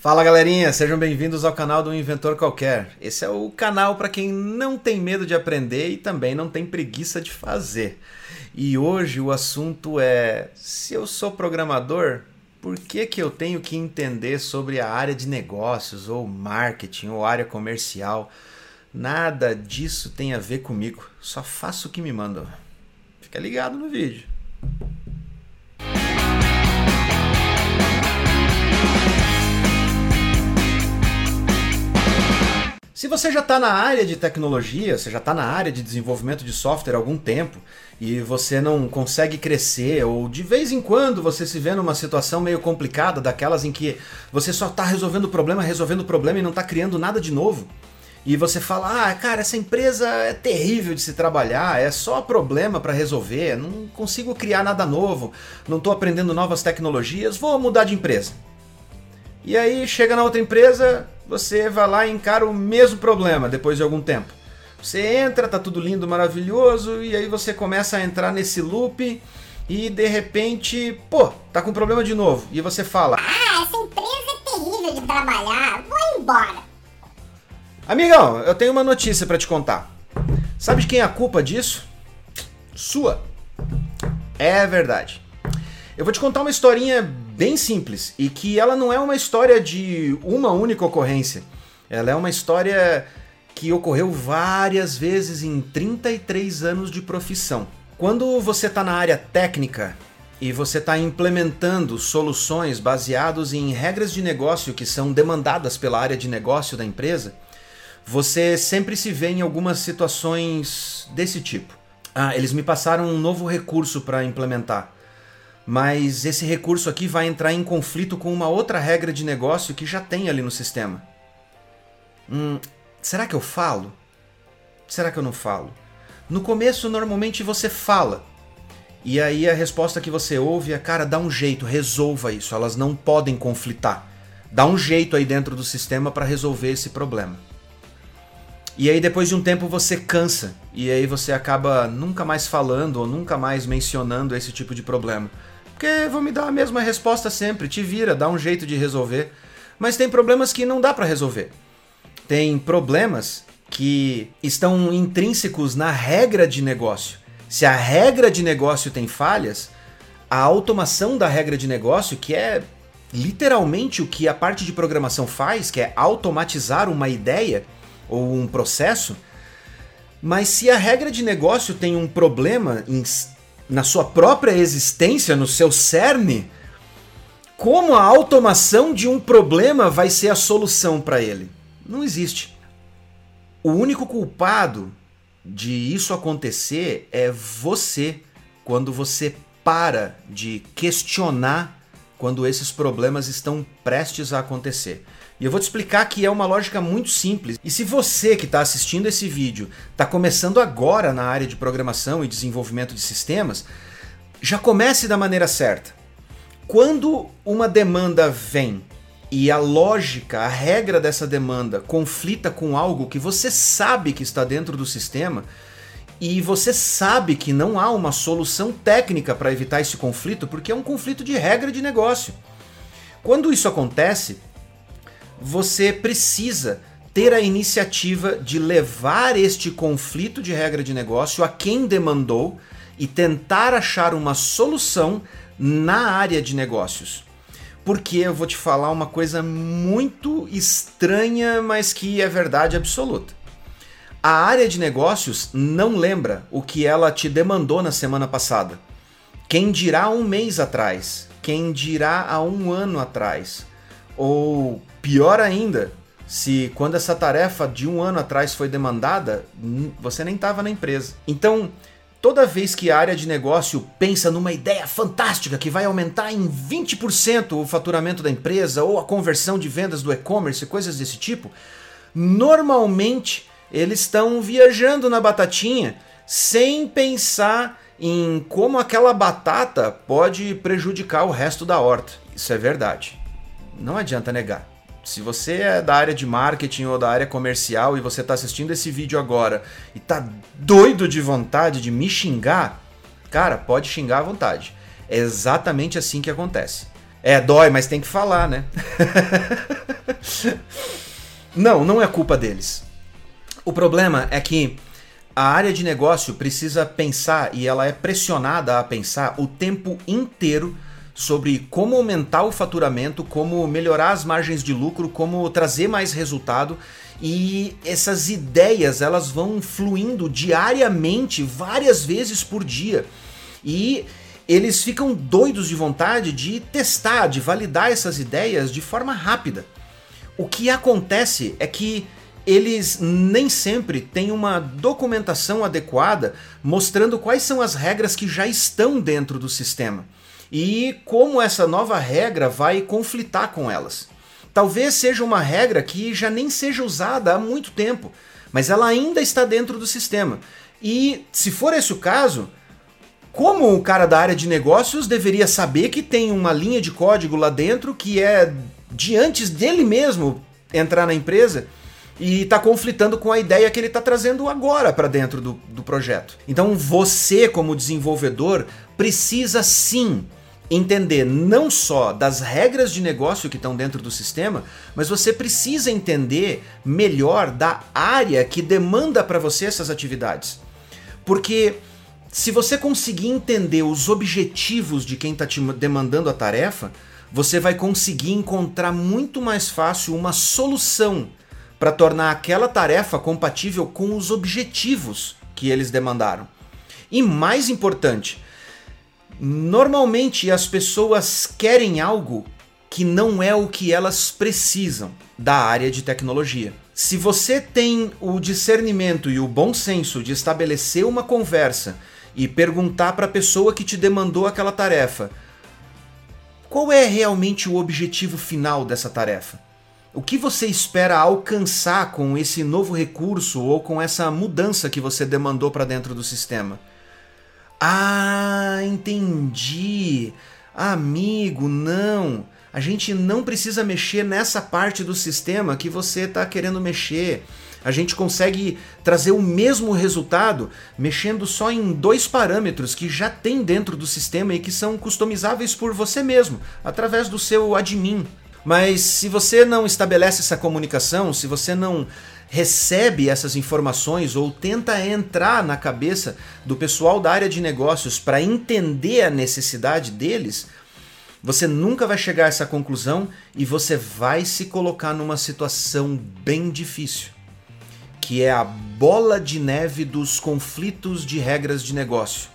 Fala galerinha, sejam bem-vindos ao canal do Inventor Qualquer. Esse é o canal para quem não tem medo de aprender e também não tem preguiça de fazer. E hoje o assunto é: se eu sou programador, por que, que eu tenho que entender sobre a área de negócios, ou marketing, ou área comercial? Nada disso tem a ver comigo, só faço o que me mandam. Fica ligado no vídeo. Você já está na área de tecnologia, você já está na área de desenvolvimento de software há algum tempo e você não consegue crescer, ou de vez em quando você se vê numa situação meio complicada, daquelas em que você só está resolvendo o problema, resolvendo o problema e não está criando nada de novo, e você fala: ah, cara, essa empresa é terrível de se trabalhar, é só problema para resolver, não consigo criar nada novo, não estou aprendendo novas tecnologias, vou mudar de empresa. E aí chega na outra empresa, você vai lá e encara o mesmo problema depois de algum tempo. Você entra, tá tudo lindo, maravilhoso, e aí você começa a entrar nesse loop e de repente, pô, tá com problema de novo. E você fala: Ah, essa empresa é terrível de trabalhar, vou embora. Amigão, eu tenho uma notícia para te contar. Sabe de quem é a culpa disso? Sua. É verdade. Eu vou te contar uma historinha bem simples e que ela não é uma história de uma única ocorrência. Ela é uma história que ocorreu várias vezes em 33 anos de profissão. Quando você está na área técnica e você está implementando soluções baseadas em regras de negócio que são demandadas pela área de negócio da empresa, você sempre se vê em algumas situações desse tipo. Ah, eles me passaram um novo recurso para implementar mas esse recurso aqui vai entrar em conflito com uma outra regra de negócio que já tem ali no sistema. Hum, será que eu falo? Será que eu não falo? No começo, normalmente você fala. E aí a resposta que você ouve é: cara, dá um jeito, resolva isso. Elas não podem conflitar. Dá um jeito aí dentro do sistema para resolver esse problema. E aí depois de um tempo você cansa e aí você acaba nunca mais falando ou nunca mais mencionando esse tipo de problema. Porque vão me dar a mesma resposta sempre, te vira, dá um jeito de resolver. Mas tem problemas que não dá para resolver. Tem problemas que estão intrínsecos na regra de negócio. Se a regra de negócio tem falhas, a automação da regra de negócio, que é literalmente o que a parte de programação faz, que é automatizar uma ideia ou um processo, mas se a regra de negócio tem um problema em na sua própria existência, no seu cerne, como a automação de um problema vai ser a solução para ele? Não existe. O único culpado de isso acontecer é você, quando você para de questionar quando esses problemas estão prestes a acontecer. E eu vou te explicar que é uma lógica muito simples. E se você que está assistindo esse vídeo está começando agora na área de programação e desenvolvimento de sistemas, já comece da maneira certa. Quando uma demanda vem e a lógica, a regra dessa demanda conflita com algo que você sabe que está dentro do sistema e você sabe que não há uma solução técnica para evitar esse conflito, porque é um conflito de regra de negócio. Quando isso acontece, você precisa ter a iniciativa de levar este conflito de regra de negócio a quem demandou e tentar achar uma solução na área de negócios. Porque eu vou te falar uma coisa muito estranha, mas que é verdade absoluta. A área de negócios não lembra o que ela te demandou na semana passada. Quem dirá um mês atrás? Quem dirá há um ano atrás? Ou pior ainda, se quando essa tarefa de um ano atrás foi demandada, você nem estava na empresa. Então, toda vez que a área de negócio pensa numa ideia fantástica que vai aumentar em 20% o faturamento da empresa ou a conversão de vendas do e-commerce, coisas desse tipo, normalmente eles estão viajando na batatinha sem pensar em como aquela batata pode prejudicar o resto da horta. Isso é verdade. Não adianta negar. Se você é da área de marketing ou da área comercial e você está assistindo esse vídeo agora e tá doido de vontade de me xingar, cara, pode xingar à vontade. É exatamente assim que acontece. É, dói, mas tem que falar, né? não, não é culpa deles. O problema é que a área de negócio precisa pensar e ela é pressionada a pensar o tempo inteiro sobre como aumentar o faturamento, como melhorar as margens de lucro, como trazer mais resultado e essas ideias elas vão fluindo diariamente, várias vezes por dia. E eles ficam doidos de vontade de testar, de validar essas ideias de forma rápida. O que acontece é que eles nem sempre têm uma documentação adequada mostrando quais são as regras que já estão dentro do sistema e como essa nova regra vai conflitar com elas. Talvez seja uma regra que já nem seja usada há muito tempo, mas ela ainda está dentro do sistema. E se for esse o caso, como o cara da área de negócios deveria saber que tem uma linha de código lá dentro que é de antes dele mesmo entrar na empresa e está conflitando com a ideia que ele está trazendo agora para dentro do, do projeto. Então você, como desenvolvedor, precisa sim entender não só das regras de negócio que estão dentro do sistema, mas você precisa entender melhor da área que demanda para você essas atividades. Porque se você conseguir entender os objetivos de quem está te demandando a tarefa, você vai conseguir encontrar muito mais fácil uma solução para tornar aquela tarefa compatível com os objetivos que eles demandaram. E mais importante, Normalmente as pessoas querem algo que não é o que elas precisam da área de tecnologia. Se você tem o discernimento e o bom senso de estabelecer uma conversa e perguntar para a pessoa que te demandou aquela tarefa, qual é realmente o objetivo final dessa tarefa? O que você espera alcançar com esse novo recurso ou com essa mudança que você demandou para dentro do sistema? Ah, entendi. Amigo, não. A gente não precisa mexer nessa parte do sistema que você está querendo mexer. A gente consegue trazer o mesmo resultado mexendo só em dois parâmetros que já tem dentro do sistema e que são customizáveis por você mesmo, através do seu admin. Mas se você não estabelece essa comunicação, se você não recebe essas informações ou tenta entrar na cabeça do pessoal da área de negócios para entender a necessidade deles, você nunca vai chegar a essa conclusão e você vai se colocar numa situação bem difícil, que é a bola de neve dos conflitos de regras de negócio.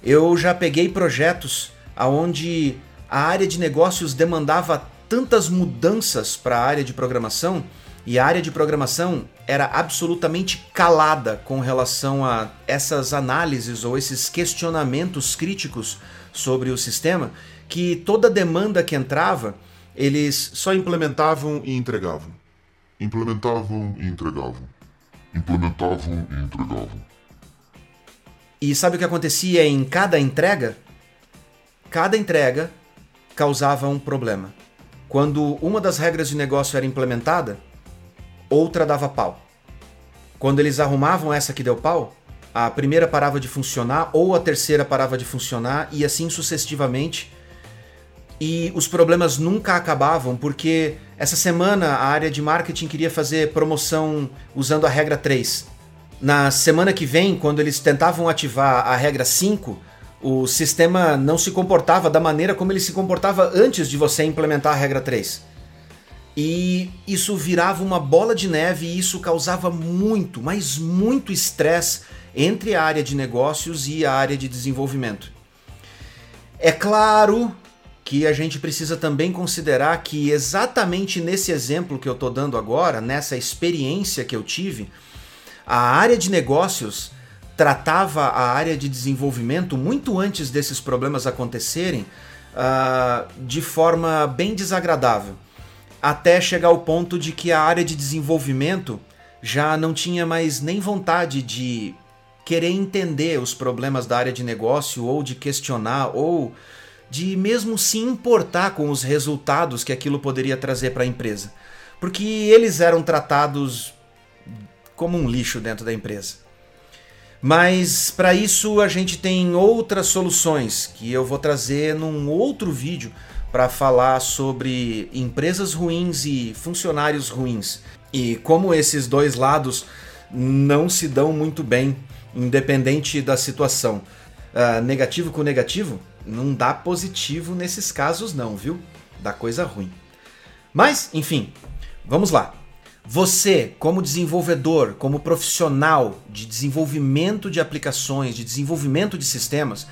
Eu já peguei projetos aonde a área de negócios demandava tantas mudanças para a área de programação e a área de programação era absolutamente calada com relação a essas análises ou esses questionamentos críticos sobre o sistema, que toda demanda que entrava, eles só implementavam e entregavam. Implementavam e entregavam. Implementavam e entregavam. E sabe o que acontecia em cada entrega? Cada entrega causava um problema. Quando uma das regras de negócio era implementada, outra dava pau. Quando eles arrumavam essa que deu pau, a primeira parava de funcionar ou a terceira parava de funcionar e assim sucessivamente. E os problemas nunca acabavam porque essa semana a área de marketing queria fazer promoção usando a regra 3. Na semana que vem, quando eles tentavam ativar a regra 5, o sistema não se comportava da maneira como ele se comportava antes de você implementar a regra 3. E isso virava uma bola de neve e isso causava muito, mas muito estresse entre a área de negócios e a área de desenvolvimento. É claro que a gente precisa também considerar que exatamente nesse exemplo que eu estou dando agora, nessa experiência que eu tive, a área de negócios tratava a área de desenvolvimento muito antes desses problemas acontecerem uh, de forma bem desagradável até chegar ao ponto de que a área de desenvolvimento já não tinha mais nem vontade de querer entender os problemas da área de negócio ou de questionar ou de mesmo se importar com os resultados que aquilo poderia trazer para a empresa, porque eles eram tratados como um lixo dentro da empresa. Mas para isso a gente tem outras soluções que eu vou trazer num outro vídeo para falar sobre empresas ruins e funcionários ruins e como esses dois lados não se dão muito bem, independente da situação. Uh, negativo com negativo não dá positivo nesses casos, não, viu? Dá coisa ruim. Mas, enfim, vamos lá. Você, como desenvolvedor, como profissional de desenvolvimento de aplicações, de desenvolvimento de sistemas,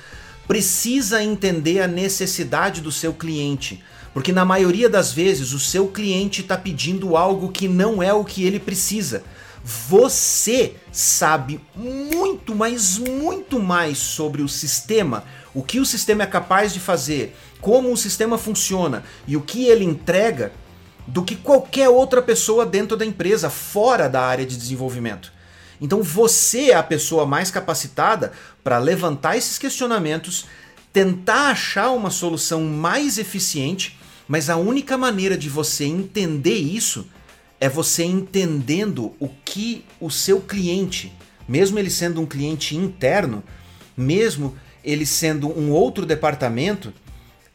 precisa entender a necessidade do seu cliente. Porque na maioria das vezes o seu cliente está pedindo algo que não é o que ele precisa. Você sabe muito, mas muito mais sobre o sistema, o que o sistema é capaz de fazer, como o sistema funciona e o que ele entrega do que qualquer outra pessoa dentro da empresa, fora da área de desenvolvimento. Então você é a pessoa mais capacitada para levantar esses questionamentos, tentar achar uma solução mais eficiente, mas a única maneira de você entender isso é você entendendo o que o seu cliente, mesmo ele sendo um cliente interno, mesmo ele sendo um outro departamento,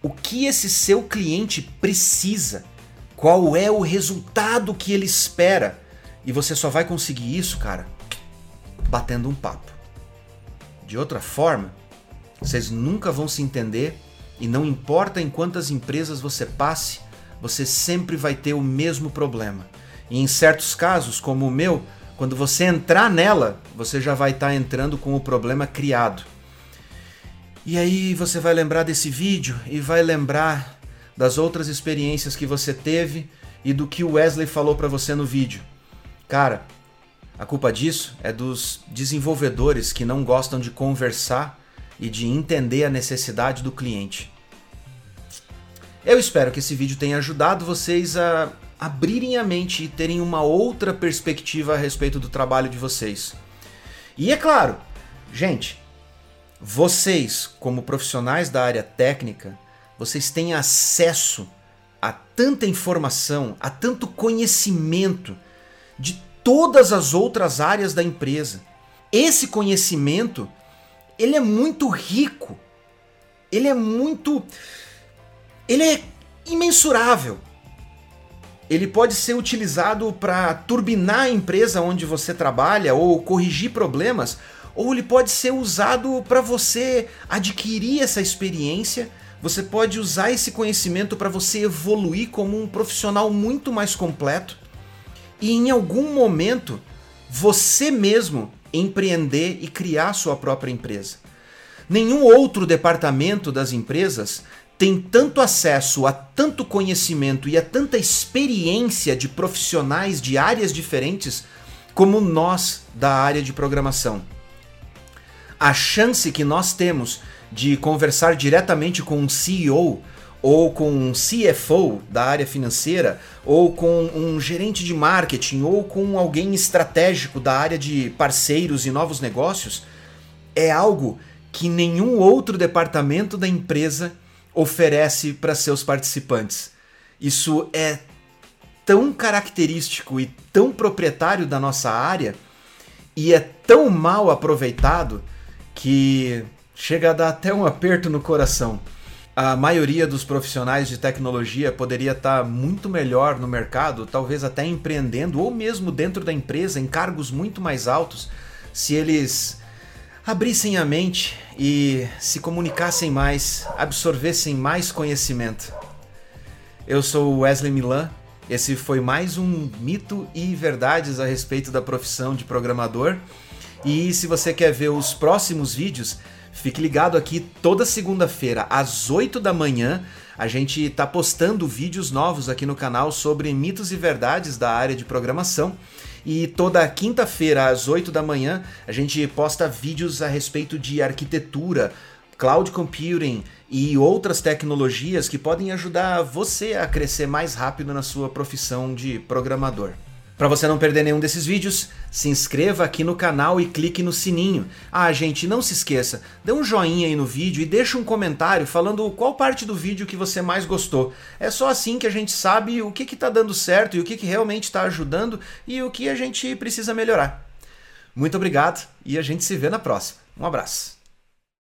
o que esse seu cliente precisa qual é o resultado que ele espera. E você só vai conseguir isso, cara, batendo um papo. De outra forma, vocês nunca vão se entender e não importa em quantas empresas você passe, você sempre vai ter o mesmo problema. E em certos casos, como o meu, quando você entrar nela, você já vai estar tá entrando com o problema criado. E aí você vai lembrar desse vídeo e vai lembrar das outras experiências que você teve e do que o Wesley falou para você no vídeo. Cara, a culpa disso é dos desenvolvedores que não gostam de conversar e de entender a necessidade do cliente. Eu espero que esse vídeo tenha ajudado vocês a abrirem a mente e terem uma outra perspectiva a respeito do trabalho de vocês. E é claro, gente, vocês, como profissionais da área técnica, vocês têm acesso a tanta informação, a tanto conhecimento de todas as outras áreas da empresa. Esse conhecimento, ele é muito rico. Ele é muito ele é imensurável. Ele pode ser utilizado para turbinar a empresa onde você trabalha ou corrigir problemas, ou ele pode ser usado para você adquirir essa experiência você pode usar esse conhecimento para você evoluir como um profissional muito mais completo e em algum momento você mesmo empreender e criar sua própria empresa. Nenhum outro departamento das empresas tem tanto acesso a tanto conhecimento e a tanta experiência de profissionais de áreas diferentes como nós da área de programação. A chance que nós temos de conversar diretamente com um CEO ou com um CFO da área financeira, ou com um gerente de marketing, ou com alguém estratégico da área de parceiros e novos negócios, é algo que nenhum outro departamento da empresa oferece para seus participantes. Isso é tão característico e tão proprietário da nossa área e é tão mal aproveitado que chega a dar até um aperto no coração. A maioria dos profissionais de tecnologia poderia estar muito melhor no mercado, talvez até empreendendo ou mesmo dentro da empresa em cargos muito mais altos, se eles abrissem a mente e se comunicassem mais, absorvessem mais conhecimento. Eu sou Wesley Milan. Esse foi mais um mito e verdades a respeito da profissão de programador. E se você quer ver os próximos vídeos, Fique ligado aqui toda segunda-feira às 8 da manhã. A gente está postando vídeos novos aqui no canal sobre mitos e verdades da área de programação. E toda quinta-feira às 8 da manhã a gente posta vídeos a respeito de arquitetura, cloud computing e outras tecnologias que podem ajudar você a crescer mais rápido na sua profissão de programador. Para você não perder nenhum desses vídeos, se inscreva aqui no canal e clique no sininho. Ah, gente, não se esqueça, dê um joinha aí no vídeo e deixe um comentário falando qual parte do vídeo que você mais gostou. É só assim que a gente sabe o que está dando certo e o que, que realmente está ajudando e o que a gente precisa melhorar. Muito obrigado e a gente se vê na próxima. Um abraço.